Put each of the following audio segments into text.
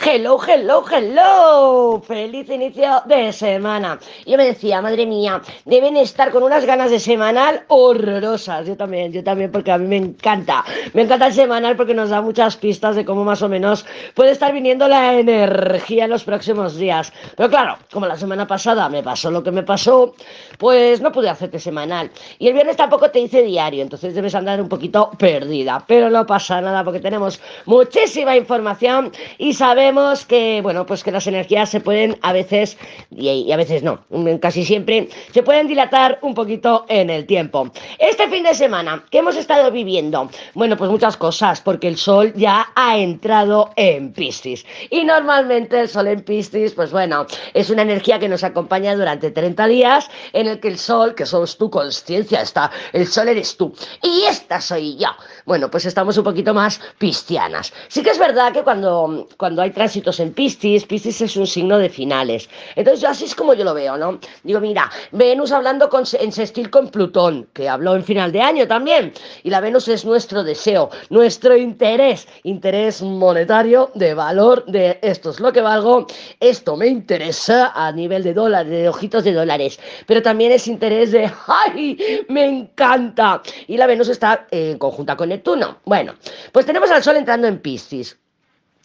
Hello, hello, hello. Feliz inicio de semana. Yo me decía, madre mía, deben estar con unas ganas de semanal horrorosas. Yo también, yo también, porque a mí me encanta. Me encanta el semanal porque nos da muchas pistas de cómo más o menos puede estar viniendo la energía en los próximos días. Pero claro, como la semana pasada me pasó lo que me pasó, pues no pude hacerte semanal. Y el viernes tampoco te hice diario, entonces debes andar un poquito perdida. Pero no pasa nada porque tenemos muchísima información y sabemos que, bueno, pues que las energías se pueden a veces, y, a veces no, casi siempre, se pueden dilatar un poquito en el tiempo. Este fin de semana, ¿qué hemos estado viviendo? Bueno, pues muchas cosas, porque el sol ya ha entrado en Piscis. Y normalmente el sol en Piscis, pues bueno, es una energía que nos acompaña durante 30 días, en el que el sol, que sos tu conciencia, está, el sol eres tú, y esta soy yo. Bueno, pues estamos un poquito más piscianas. Sí que es verdad que cuando, cuando hay tránsitos en Piscis, Piscis es un signo de finales. Entonces, así es como yo lo veo, ¿no? Digo, mira, Venus hablando con, en sextil con Plutón, que habló en final de año también, y la Venus es nuestro deseo, nuestro interés, interés monetario, de valor, de esto es lo que valgo, esto me interesa a nivel de dólares, de ojitos de dólares, pero también es interés de, ¡ay! Me encanta. Y la Venus está en conjunta con Neptuno. Bueno, pues tenemos al Sol entrando en Piscis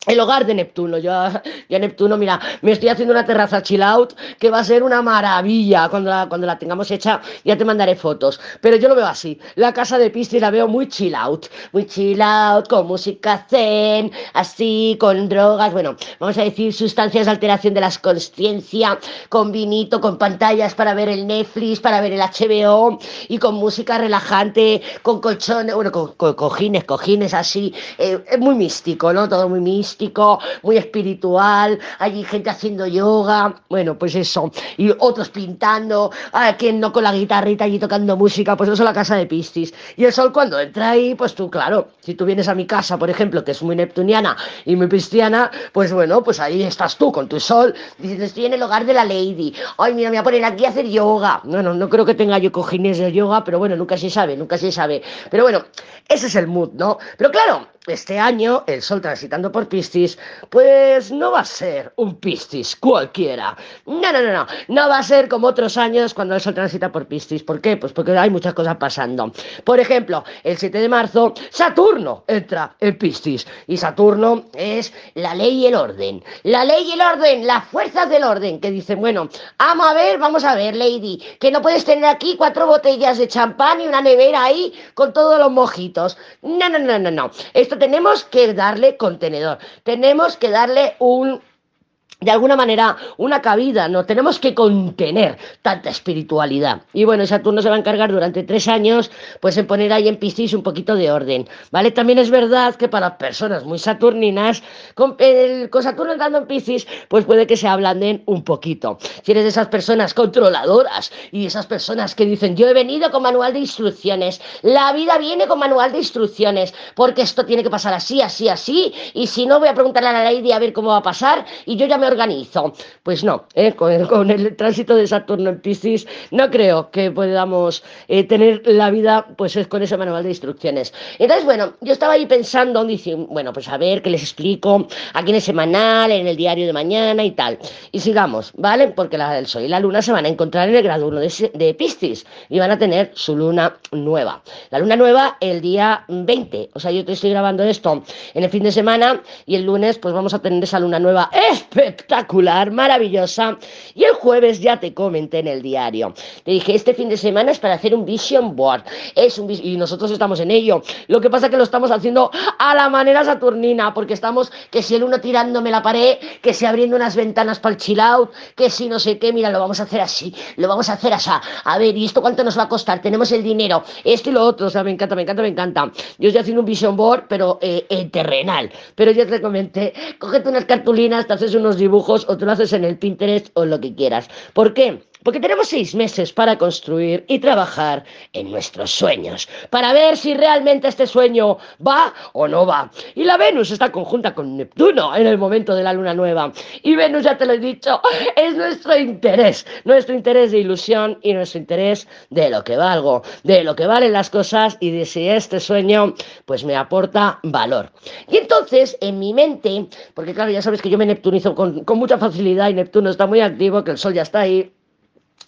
el hogar de Neptuno. Yo ya Neptuno, mira, me estoy haciendo una terraza chill out que va a ser una maravilla cuando la, cuando la tengamos hecha. Ya te mandaré fotos. Pero yo lo veo así. La casa de Piscis la veo muy chill out. Muy chill out, con música zen, así, con drogas. Bueno, vamos a decir sustancias de alteración de la conciencia, con vinito, con pantallas para ver el Netflix, para ver el HBO y con música relajante, con colchones, bueno, con, cojines, cojines así. Eh, es muy místico, ¿no? Todo muy místico muy espiritual, hay gente haciendo yoga, bueno, pues eso, y otros pintando, a quien no con la guitarrita allí tocando música, pues eso es la casa de Piscis. Y el sol cuando entra ahí, pues tú, claro, si tú vienes a mi casa, por ejemplo, que es muy neptuniana y muy cristiana, pues bueno, pues ahí estás tú con tu sol, dices, estoy en el hogar de la lady, ay, mira, me voy a poner aquí a hacer yoga. Bueno, no creo que tenga yo cojines de yoga, pero bueno, nunca se sabe, nunca se sabe. Pero bueno, ese es el mood, ¿no? Pero claro, este año el Sol transitando por Piscis, pues no va a ser un Piscis cualquiera. No, no, no, no. No va a ser como otros años cuando el Sol transita por Piscis. ¿Por qué? Pues porque hay muchas cosas pasando. Por ejemplo, el 7 de marzo, Saturno entra en Piscis. Y Saturno es la ley y el orden. La ley y el orden, las fuerzas del orden, que dicen, bueno, vamos a ver, vamos a ver, Lady, que no puedes tener aquí cuatro botellas de champán y una nevera ahí con todos los mojitos. No, no, no, no, no. Esto tenemos que darle contenedor, tenemos que darle un de alguna manera una cabida, no tenemos que contener tanta espiritualidad. Y bueno, Saturno se va a encargar durante tres años, pues en poner ahí en Piscis un poquito de orden, ¿vale? También es verdad que para personas muy saturninas, con, con Saturno entrando en Piscis, pues puede que se ablanden un poquito. Si eres de esas personas controladoras y esas personas que dicen, yo he venido con manual de instrucciones, la vida viene con manual de instrucciones, porque esto tiene que pasar así, así, así, y si no voy a preguntarle a la lady a ver cómo va a pasar, y yo ya me organizo. Pues no, ¿eh? con, el, tránsito de Saturno en Piscis no creo que podamos eh, tener la vida pues con ese manual de instrucciones. Entonces, bueno, yo estaba ahí pensando, diciendo, bueno, pues a ver qué les explico aquí en el semanal, en el diario de mañana y tal. Y sigamos, ¿vale? Porque la, el Sol y la Luna se van a encontrar en el grado 1 de, Piscis y van a tener su luna nueva. La luna nueva el día 20, o sea, yo te estoy grabando esto en el fin de semana y el lunes pues vamos a tener esa luna nueva espectacular, maravillosa. Y el jueves ya te comenté en el diario. Te dije, este fin de semana es para hacer un vision board. Es un y nosotros estamos en ello. Lo que pasa es que lo estamos haciendo a la manera saturnina, porque estamos que si el uno tirándome la pared, que si abriendo unas ventanas para el chill out, que si no sé qué, mira, lo vamos a hacer así, lo vamos a hacer así. A ver, ¿y esto cuánto nos va a costar? Tenemos el dinero, esto y lo otro, o sea, me encanta, me encanta, me encanta. Yo estoy haciendo un vision board, pero eh, terrenal. Pero yo te comenté, cógete unas cartulinas, te haces unos dibujos o tú lo haces en el Pinterest o lo que quieras. ¿Por qué? Porque tenemos seis meses para construir y trabajar en nuestros sueños, para ver si realmente este sueño va o no va. Y la Venus está conjunta con Neptuno en el momento de la luna nueva. Y Venus, ya te lo he dicho, es nuestro interés, nuestro interés de ilusión y nuestro interés de lo que valgo, de lo que valen las cosas y de si este sueño pues me aporta valor. Y entonces, en mi mente, porque claro, ya sabes que yo me neptunizo con, con mucha facilidad y Neptuno está muy activo, que el Sol ya está ahí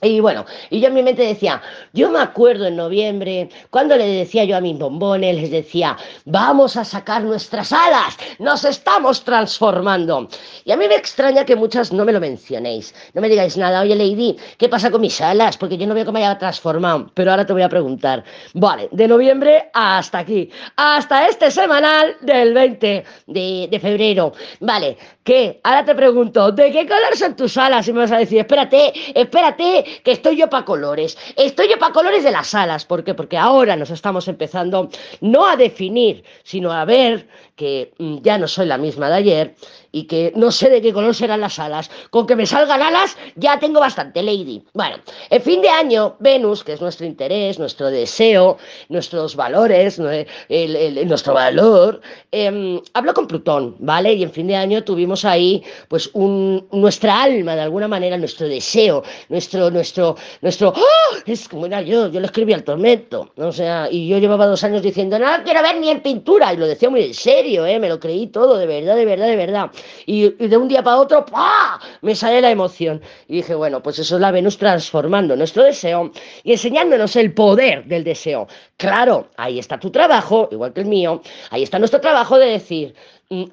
y bueno, y yo en mi mente decía, yo me acuerdo en noviembre, cuando le decía yo a mis bombones, les decía, vamos a sacar nuestras alas, nos estamos transformando. Y a mí me extraña que muchas no me lo mencionéis, no me digáis nada, oye Lady, ¿qué pasa con mis alas? Porque yo no veo que me haya transformado, pero ahora te voy a preguntar. Vale, de noviembre hasta aquí, hasta este semanal del 20 de, de febrero. Vale, ¿qué? Ahora te pregunto, ¿de qué color son tus alas? Y me vas a decir, espérate, espérate que estoy yo para colores. Estoy yo para colores de las alas. ¿Por qué? Porque ahora nos estamos empezando no a definir, sino a ver que mm, ya no soy la misma de ayer y que no sé de qué color serán las alas. Con que me salgan alas ya tengo bastante, Lady. Bueno, en fin de año, Venus, que es nuestro interés, nuestro deseo, nuestros valores, nuestro valor, eh, habló con Plutón, ¿vale? Y en fin de año tuvimos ahí, pues, un, nuestra alma, de alguna manera, nuestro deseo, nuestro, nuestro, nuestro, ¡oh! es como era yo, yo lo escribí al tormento, o sea, y yo llevaba dos años diciendo, no quiero ver ni en pintura, y lo decía muy en serio, ¿eh? Me lo creí todo, de verdad, de verdad, de verdad y, de un día para otro, ¡pah! me sale la emoción. Y dije, bueno, pues eso es la Venus transformando nuestro deseo y enseñándonos el poder del deseo. Claro, ahí está tu trabajo, igual que el mío, ahí está nuestro trabajo de decir, mm,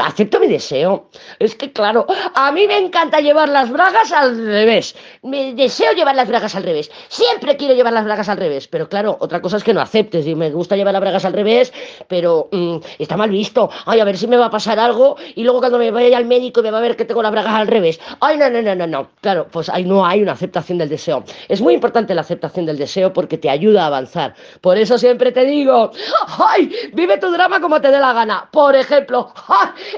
acepto mi deseo. Es que, claro, a mí me encanta llevar las bragas al revés. Me deseo llevar las bragas al revés. Siempre quiero llevar las bragas al revés. Pero claro, otra cosa es que no aceptes. Y me gusta llevar las bragas al revés, pero mm, está mal visto. Ay, a ver si me va a pasar algo. Y luego cuando me vaya al médico me va a ver que tengo las bragas al revés. Ay, no, no, no, no, no. Claro, pues ahí no hay una aceptación del deseo. Es muy importante la aceptación del deseo porque te ayuda a avanzar. Por eso siempre te digo, ay, vive tu drama como te dé la gana. Por ejemplo,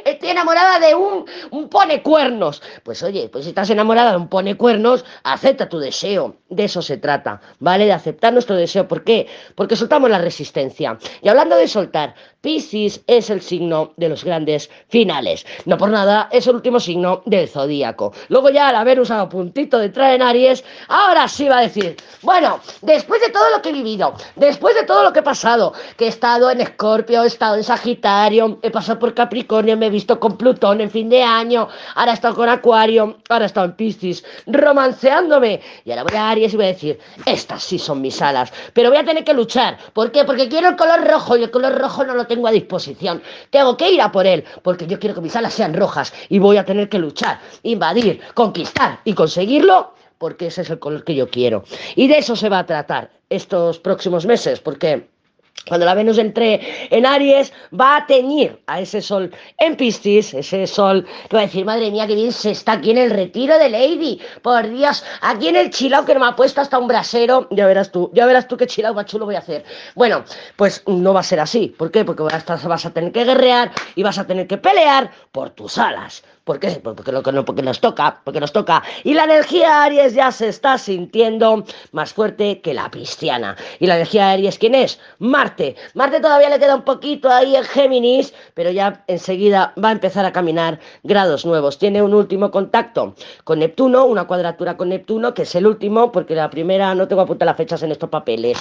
Estoy enamorada de un, un pone cuernos. Pues oye, pues si estás enamorada de un pone cuernos, acepta tu deseo. De eso se trata, ¿vale? De aceptar nuestro deseo. ¿Por qué? Porque soltamos la resistencia. Y hablando de soltar, Piscis es el signo de los grandes finales. No por nada, es el último signo del zodíaco. Luego ya al haber usado puntito de traer en Aries, ahora sí va a decir, bueno, después de todo lo que he vivido, después de todo lo que he pasado, que he estado en Escorpio, he estado en Sagitario, he pasado por Capricornio, me he visto con Plutón en fin de año, ahora he estado con Acuario, ahora he estado en Piscis, romanceándome. Y ahora voy a Aries y voy a decir, estas sí son mis alas, pero voy a tener que luchar. ¿Por qué? Porque quiero el color rojo y el color rojo no lo tengo a disposición. Tengo que ir a por él, porque yo quiero que mis alas sean rojas y voy a tener que luchar, invadir, conquistar y conseguirlo, porque ese es el color que yo quiero. Y de eso se va a tratar estos próximos meses, porque cuando la Venus entre en Aries, va a teñir a ese sol en Piscis, ese sol que va a decir, madre mía, que bien se está aquí en el retiro de Lady. Por Dios, aquí en el chilao que no me ha puesto hasta un brasero. Ya verás tú, ya verás tú qué chilao más chulo voy a hacer. Bueno, pues no va a ser así. ¿Por qué? Porque vas a tener que guerrear y vas a tener que pelear por tus alas. ¿Por qué? Porque, lo, porque nos toca, porque nos toca. Y la energía Aries ya se está sintiendo más fuerte que la cristiana. ¿Y la energía Aries quién es? Marte. Marte todavía le queda un poquito ahí en Géminis, pero ya enseguida va a empezar a caminar grados nuevos. Tiene un último contacto con Neptuno, una cuadratura con Neptuno, que es el último, porque la primera no tengo apuntar las fechas en estos papeles.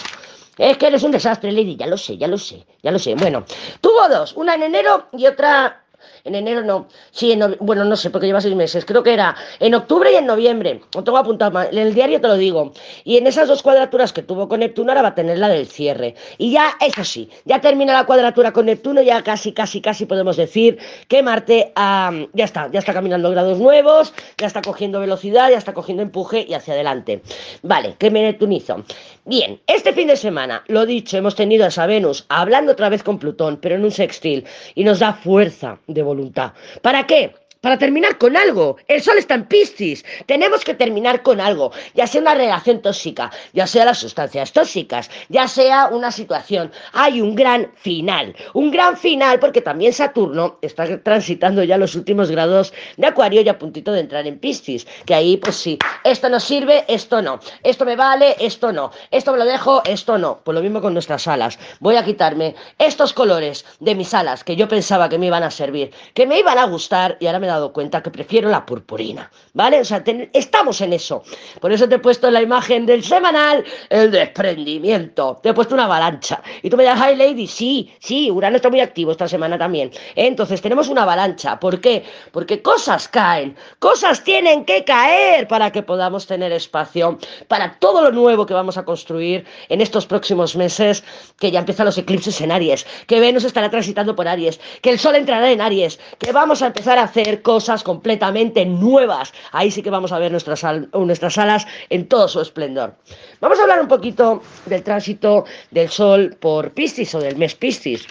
Es que eres un desastre, Lady, ya lo sé, ya lo sé, ya lo sé. Bueno, tuvo dos, una en enero y otra en enero no, sí, en, bueno, no sé, porque lleva seis meses, creo que era en octubre y en noviembre, lo tengo apuntado, en el diario te lo digo, y en esas dos cuadraturas que tuvo con Neptuno ahora va a tener la del cierre, y ya, eso sí, ya termina la cuadratura con Neptuno, ya casi, casi, casi podemos decir que Marte ya está, ya está caminando grados nuevos, ya está cogiendo velocidad, ya está cogiendo empuje y hacia adelante. Vale, ¿qué me neptunizo? Bien, este fin de semana, lo dicho, hemos tenido a esa Venus hablando otra vez con Plutón, pero en un sextil, y nos da fuerza de voluntad. ¿Para qué? Para terminar con algo. El sol está en Piscis. Tenemos que terminar con algo, ya sea una relación tóxica, ya sea las sustancias tóxicas, ya sea una situación. Hay un gran final, un gran final porque también Saturno está transitando ya los últimos grados de Acuario y a puntito de entrar en Piscis, que ahí pues sí, esto nos sirve, esto no, esto me vale, esto no, esto me lo dejo, esto no. Pues lo mismo con nuestras alas. Voy a quitarme estos colores de mis alas que yo pensaba que me iban a servir, que me iban a gustar y ahora me he dado cuenta que prefiero la purpurina, ¿vale? O sea, estamos en eso. Por eso te he puesto en la imagen del semanal el desprendimiento. Te he puesto una avalancha. Y tú me das, hi lady, sí, sí, Urano está muy activo esta semana también. Entonces tenemos una avalancha. ¿Por qué? Porque cosas caen, cosas tienen que caer para que podamos tener espacio para todo lo nuevo que vamos a construir en estos próximos meses, que ya empiezan los eclipses en Aries, que Venus estará transitando por Aries, que el Sol entrará en Aries, que vamos a empezar a hacer cosas completamente nuevas. Ahí sí que vamos a ver nuestras, nuestras alas en todo su esplendor. Vamos a hablar un poquito del tránsito del Sol por Piscis o del mes Piscis.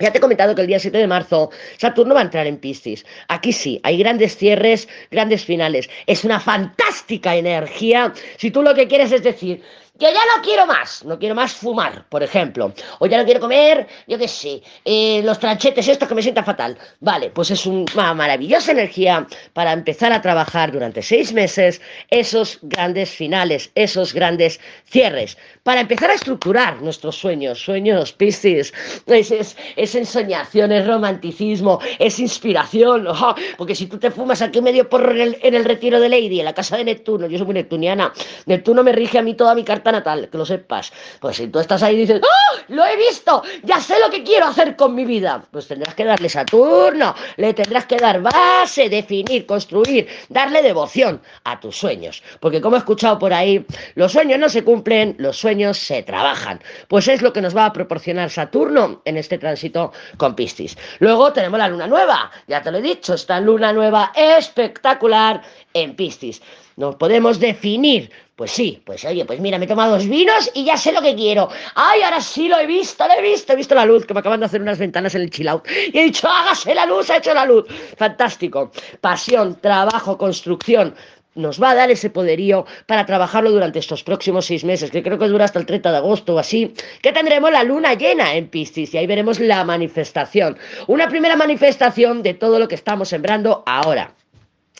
Ya te he comentado que el día 7 de marzo Saturno va a entrar en Piscis. Aquí sí, hay grandes cierres, grandes finales. Es una fantástica energía. Si tú lo que quieres es decir, que ya no quiero más, no quiero más fumar, por ejemplo, o ya no quiero comer, yo qué sé, eh, los tranchetes estos que me sientan fatal. Vale, pues es una maravillosa energía para empezar a trabajar durante seis meses esos grandes finales, esos grandes cierres, para empezar a estructurar nuestros sueños, sueños, Piscis, es, es, ensoñación, es romanticismo, es inspiración, porque si tú te fumas aquí medio porro en el, retiro de Lady, en la casa de Neptuno, yo soy neptuniana, Neptuno me rige a mí toda mi carta natal, que lo sepas. Pues si tú estás ahí y dices, ¡Oh! ¡Lo he visto! ¡Ya sé lo que quiero hacer con mi vida! Pues tendrás que darle Saturno, le tendrás que dar base, definir, construir, darle devoción a tus sueños. Porque como he escuchado por ahí, los sueños no se cumplen, los sueños se trabajan. Pues es lo que nos va a proporcionar Saturno en este tránsito con Piscis. Luego tenemos la luna nueva, ya te lo he dicho, esta luna nueva espectacular en Piscis. Nos podemos definir pues sí, pues oye, pues mira, me he tomado dos vinos y ya sé lo que quiero. Ay, ahora sí lo he visto, lo he visto, he visto la luz, que me acaban de hacer unas ventanas en el chill out. Y he dicho, hágase la luz, ha hecho la luz. Fantástico. Pasión, trabajo, construcción. Nos va a dar ese poderío para trabajarlo durante estos próximos seis meses, que creo que dura hasta el 30 de agosto o así, que tendremos la luna llena en Piscis y ahí veremos la manifestación. Una primera manifestación de todo lo que estamos sembrando ahora.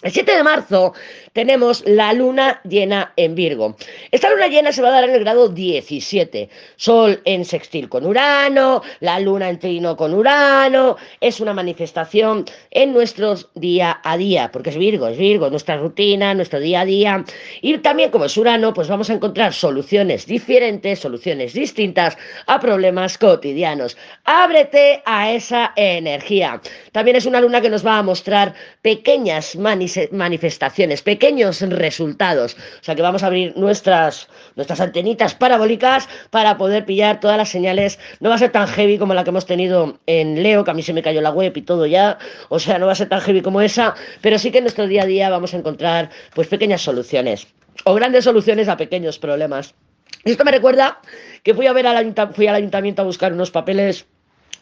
El 7 de marzo tenemos la luna llena en Virgo. Esta luna llena se va a dar en el grado 17. Sol en sextil con Urano, la luna en trino con Urano. Es una manifestación en nuestro día a día, porque es Virgo, es Virgo, nuestra rutina, nuestro día a día. Y también como es Urano, pues vamos a encontrar soluciones diferentes, soluciones distintas a problemas cotidianos. Ábrete a esa energía. También es una luna que nos va a mostrar pequeñas manifestaciones manifestaciones, pequeños resultados. O sea que vamos a abrir nuestras, nuestras antenitas parabólicas para poder pillar todas las señales. No va a ser tan heavy como la que hemos tenido en Leo, que a mí se me cayó la web y todo ya. O sea, no va a ser tan heavy como esa, pero sí que en nuestro día a día vamos a encontrar pues pequeñas soluciones o grandes soluciones a pequeños problemas. Esto me recuerda que fui a ver al, fui al ayuntamiento a buscar unos papeles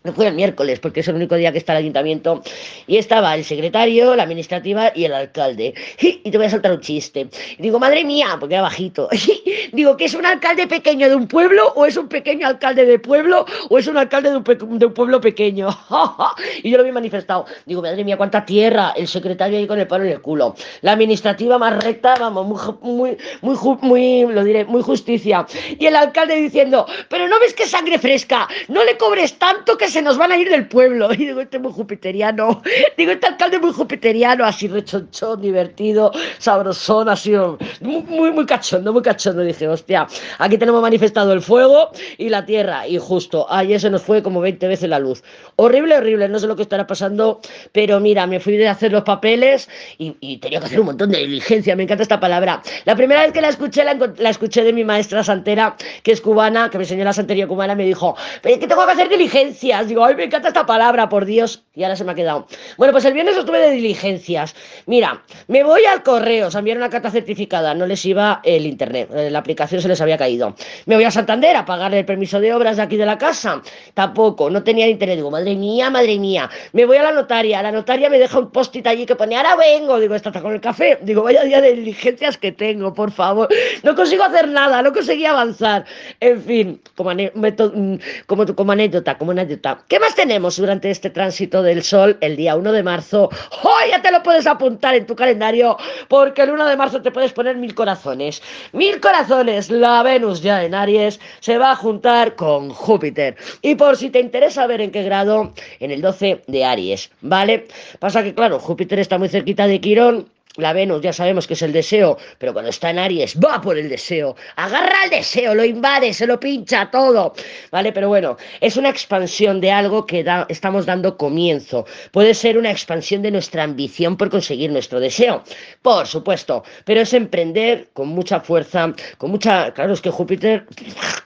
no fue el miércoles, porque es el único día que está el ayuntamiento. Y estaba el secretario, la administrativa y el alcalde. Y te voy a saltar un chiste. Digo, madre mía, porque era bajito. digo, ¿que es un alcalde pequeño de un pueblo? ¿O es un pequeño alcalde de pueblo? ¿O es un alcalde de un, pueblo pequeño? y yo lo había manifestado. Digo, madre mía, cuánta tierra. El secretario ahí con el palo en el culo. La administrativa más recta, vamos, muy, muy, muy, muy, lo diré, muy justicia. Y el alcalde diciendo, pero no ves que sangre fresca. No le cobres tanto que se nos van a ir del pueblo. Y digo, este es muy jupiteriano. Digo, este alcalde es muy jupiteriano, así rechonchón, divertido, sabrosón, así, muy, muy, muy cachondo, muy cachondo. Dije, hostia, aquí tenemos manifestado el fuego y la tierra. Y justo, ayer se nos fue como 20 veces la luz. Horrible, horrible, no sé lo que estará pasando, pero mira, me fui de hacer los papeles y, tenía que hacer un montón de diligencia. Me encanta esta palabra. La primera vez que la escuché, la, la escuché de mi maestra santera, que es cubana, que me enseñó la santería cubana, me dijo, pero es que tengo que hacer diligencia Digo, ay, me encanta esta palabra, por Dios. Y ahora se me ha quedado. Bueno, pues el viernes estuve de diligencias. Mira, me voy al correo, o sea, enviaron una carta certificada, no les iba el internet, eh, la aplicación se les había caído. Me voy a Santander a pagar el permiso de obras de aquí de la casa. Tampoco, no tenía internet. Digo, madre mía, madre mía. Me voy a la notaria. La notaria me deja un post-it allí que pone, ahora vengo. Digo, está con el café. Digo, vaya día de diligencias que tengo, por favor. No consigo hacer nada, no conseguí avanzar. En fin, como, mm, como, como anécdota, como anécdota. ¿Qué más tenemos durante este tránsito del sol el día 1 de marzo? ¡Oh, ya te lo puedes apuntar en tu calendario! Porque el 1 de marzo te puedes poner mil corazones. Mil corazones. La Venus ya en Aries se va a juntar con Júpiter. Y por si te interesa ver en qué grado, en el 12 de Aries, ¿vale? Pasa que, claro, Júpiter está muy cerquita de Quirón la Venus ya sabemos que es el deseo, pero cuando está en Aries va por el deseo, agarra el deseo, lo invade, se lo pincha todo, ¿vale? Pero bueno, es una expansión de algo que estamos dando comienzo. Puede ser una expansión de nuestra ambición por conseguir nuestro deseo, por supuesto, pero es emprender con mucha fuerza, con mucha... Claro, es que Júpiter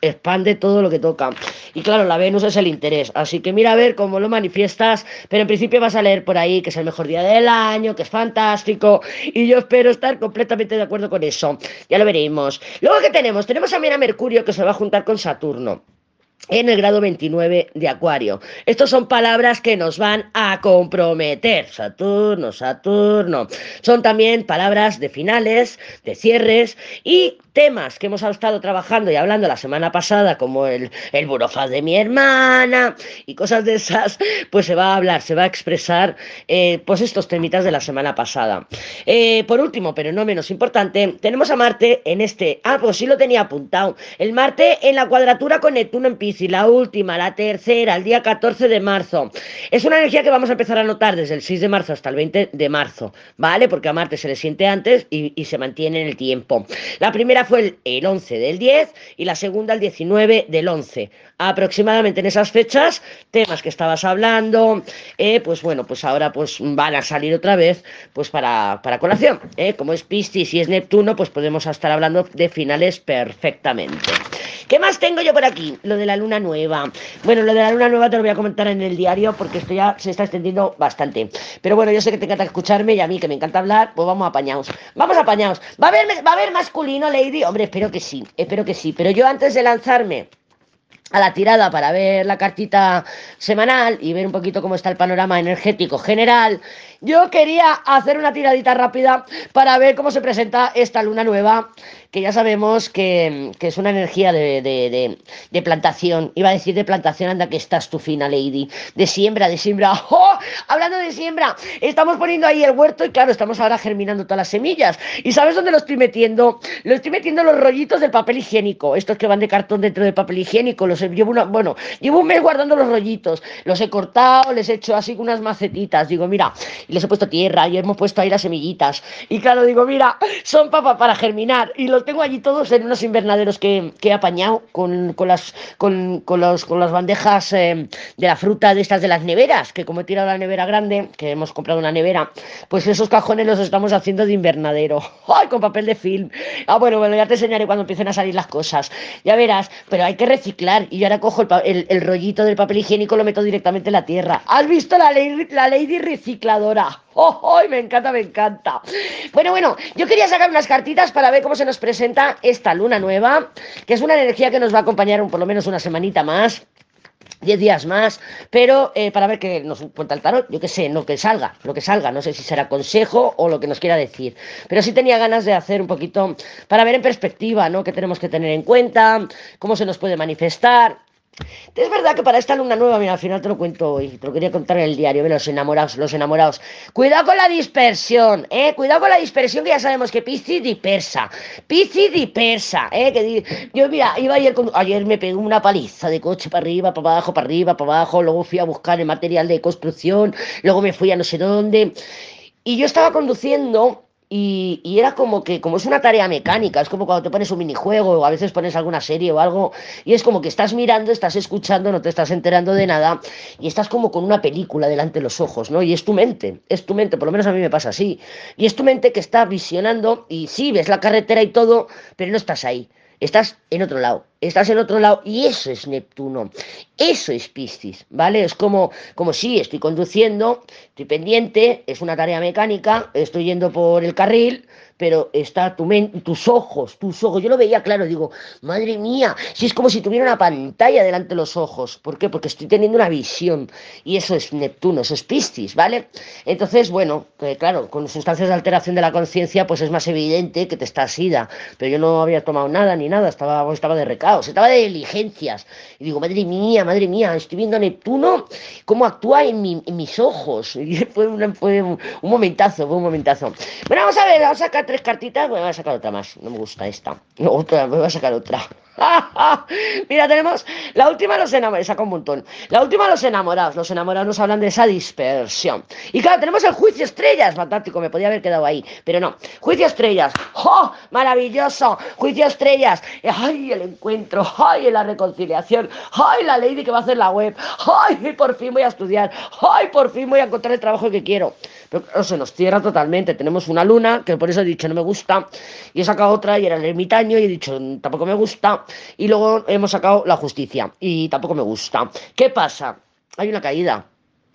expande todo lo que toca. Y claro, la Venus es el interés, así que mira a ver cómo lo manifiestas, pero en principio vas a leer por ahí que es el mejor día del año, que es fantástico y yo espero estar completamente de acuerdo con eso. Ya lo veremos. Luego, ¿qué tenemos? Tenemos también a Mercurio que se va a juntar con Saturno en el grado 29 de Acuario. Estas son palabras que nos van a comprometer. Saturno, Saturno. Son también palabras de finales, de cierres y temas que hemos estado trabajando y hablando la semana pasada, como el, el burofaz de mi hermana y cosas de esas, pues se va a hablar, se va a expresar, eh, pues estos temitas de la semana pasada. Eh, por último, pero no menos importante, tenemos a Marte en este, ah, pues sí lo tenía apuntado, el Marte en la cuadratura con Neptuno en Piscis, la última, la tercera, el día 14 de marzo. Es una energía que vamos a empezar a notar desde el 6 de marzo hasta el 20 de marzo, ¿vale? Porque a Marte se le siente antes y, y se mantiene en el tiempo. La primera fue el, 11 del 10 y la segunda el 19 del 11. Aproximadamente en esas fechas, temas que estabas hablando, eh, pues bueno, pues ahora pues van a salir otra vez pues para, para colación. Eh. Como es Piscis y es Neptuno, pues podemos estar hablando de finales perfectamente. ¿Qué más tengo yo por aquí? Lo de la luna nueva. Bueno, lo de la luna nueva te lo voy a comentar en el diario porque esto ya se está extendiendo bastante. Pero bueno, yo sé que te encanta escucharme y a mí que me encanta hablar, pues vamos apañados. Vamos apañados. ¿Va a haber, va a haber masculino, Lady? Hombre, espero que sí, espero que sí. Pero yo antes de lanzarme a la tirada para ver la cartita semanal y ver un poquito cómo está el panorama energético general, yo quería hacer una tiradita rápida para ver cómo se presenta esta luna nueva que ya sabemos que, es una energía de, plantación. Iba a decir de plantación, anda que estás tu fina, Lady. De siembra, de siembra. ¡Oh! Hablando de siembra, estamos poniendo ahí el huerto y claro, estamos ahora germinando todas las semillas. ¿Y sabes dónde lo estoy metiendo? Lo estoy metiendo en los rollitos del papel higiénico. Estos que van de cartón dentro del papel higiénico. Los llevo una, bueno, llevo un mes guardando los rollitos. Los he cortado, les he hecho así unas macetitas. Digo, mira, les he puesto tierra y hemos puesto ahí las semillitas. Y claro, digo, mira, son papas para germinar. Y los tengo allí todos en unos invernaderos que, he apañado con, las, con, los, con las bandejas eh, de la fruta de estas de las neveras, que como he tirado la nevera grande, que hemos comprado una nevera, pues esos cajones los estamos haciendo de invernadero. ¡Ay, con papel de film! Ah, bueno, bueno, ya te enseñaré cuando empiecen a salir las cosas. Ya verás, pero hay que reciclar. Y yo ahora cojo el, rollito del papel higiénico lo meto directamente en la tierra. ¿Has visto la, ley, la lady recicladora? ¡Oh, Me encanta, me encanta. Bueno, bueno, yo quería sacar unas cartitas para ver cómo se nos presenta esta luna nueva, que es una energía que nos va a acompañar por lo menos una semanita más. Diez días más, pero eh, para ver qué nos cuenta el tarot, yo qué sé, lo que salga, lo que salga, no sé si será consejo o lo que nos quiera decir, pero sí tenía ganas de hacer un poquito para ver en perspectiva, ¿no? ¿Qué tenemos que tener en cuenta? ¿Cómo se nos puede manifestar? Es verdad que para esta luna nueva, mira, al final te lo cuento hoy, te lo quería contar en el diario, los enamorados, los enamorados. Cuidado con la dispersión, ¿eh? Cuidado con la dispersión que ya sabemos que Piscis dispersa. Piscis dispersa, ¿eh? Que yo, mira, iba ayer, con, ayer me pegué una paliza de coche para arriba, para abajo, para arriba, para abajo, luego fui a buscar el material de construcción, luego me fui a no sé dónde. Y yo estaba conduciendo y, era como que, como es una tarea mecánica, es como cuando te pones un minijuego o a veces pones alguna serie o algo, y es como que estás mirando, estás escuchando, no te estás enterando de nada, y estás como con una película delante de los ojos, ¿no? Y es tu mente, es tu mente, por lo menos a mí me pasa así, y es tu mente que está visionando, y sí, ves la carretera y todo, pero no estás ahí, estás en otro lado estás en otro lado y eso es Neptuno. Eso es Piscis, ¿vale? Es como, como si estoy conduciendo, estoy pendiente, es una tarea mecánica, estoy yendo por el carril, pero está tu tus ojos, tus ojos. Yo lo veía claro, digo, madre mía, si es como si tuviera una pantalla delante de los ojos. ¿Por qué? Porque estoy teniendo una visión. Y eso es Neptuno, eso es Piscis, ¿vale? Entonces, bueno, claro, con sustancias de alteración de la conciencia, pues es más evidente que te estás ida. Pero yo no había tomado nada ni nada, estaba, estaba de recaos, estaba de diligencias. Y digo, madre mía, madre mía, estoy viendo a Neptuno, cómo actúa en, mis ojos. Y fue, fue un, momentazo, fue un momentazo. Bueno, vamos a ver, vamos a sacar tres cartitas, voy a sacar otra más. No me gusta esta. Otra, me voy a sacar otra. Mira, tenemos la última los enamorados, saca un montón. La última los enamorados, los enamorados nos hablan de esa dispersión. Y claro, tenemos el juicio estrellas, fantástico, me podía haber quedado ahí, pero no. Juicio estrellas, ¡oh! Maravilloso, juicio estrellas, ay, el encuentro, ay, la reconciliación, ay, la lady que va a hacer la web, ay, por fin voy a estudiar, ay, por fin voy a encontrar el trabajo que quiero. Pero se nos cierra totalmente, tenemos una luna, que por eso he dicho no me gusta, y he sacado otra y era el ermitaño y he dicho tampoco me gusta y luego hemos sacado la justicia y tampoco me gusta. ¿Qué pasa? Hay una caída.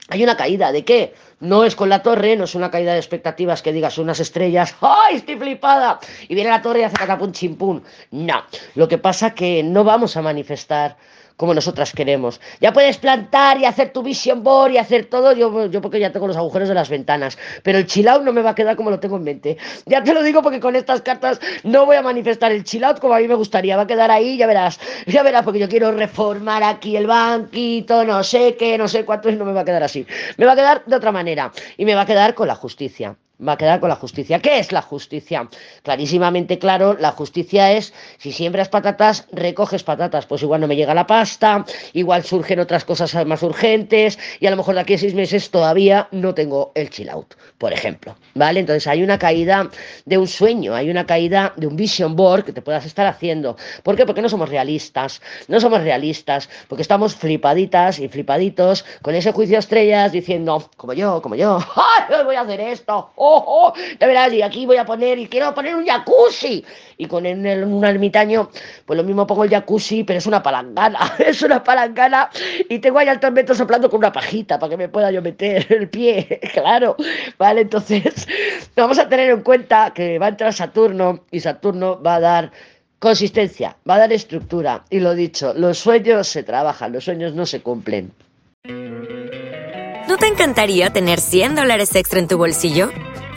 Hay una caída, ¿de qué? No es con la torre, no es una caída de expectativas que digas unas estrellas, ¡ay, estoy flipada! Y viene la torre y hace catapum chimpún. No, lo que pasa que no vamos a manifestar como nosotras queremos. Ya puedes plantar y hacer tu vision board y hacer todo, yo, yo porque ya tengo los agujeros de las ventanas, pero el chill out no me va a quedar como lo tengo en mente. Ya te lo digo porque con estas cartas no voy a manifestar el chill out como a mí me gustaría, va a quedar ahí, ya verás, ya verás, porque yo quiero reformar aquí el banquito, no sé qué, no sé cuánto, y no me va a quedar así. Me va a quedar de otra manera y me va a quedar con la justicia va a quedar con la justicia. ¿Qué es la justicia? Clarísimamente claro, la justicia es, si siembras patatas, recoges patatas, pues igual no me llega la pasta, igual surgen otras cosas más urgentes y a lo mejor de aquí a seis meses todavía no tengo el chill out, por ejemplo, ¿vale? Entonces hay una caída de un sueño, hay una caída de un vision board que te puedas estar haciendo. ¿Por qué? Porque no somos realistas, no somos realistas, porque estamos flipaditas y flipaditos con ese juicio estrellas diciendo, como yo, como yo, ¡ay, voy a hacer esto! De verás, y aquí voy a poner, y quiero poner un jacuzzi. Y con el, un ermitaño, pues lo mismo pongo el jacuzzi, pero es una palangana, es una palangana, y tengo ahí al tormento soplando con una pajita para que me pueda yo meter el pie, claro, ¿vale? Entonces, vamos a tener en cuenta que va a entrar Saturno, y Saturno va a dar consistencia, va a dar estructura, y lo dicho, los sueños se trabajan, los sueños no se cumplen. ¿No te encantaría tener 100 dólares extra en tu bolsillo?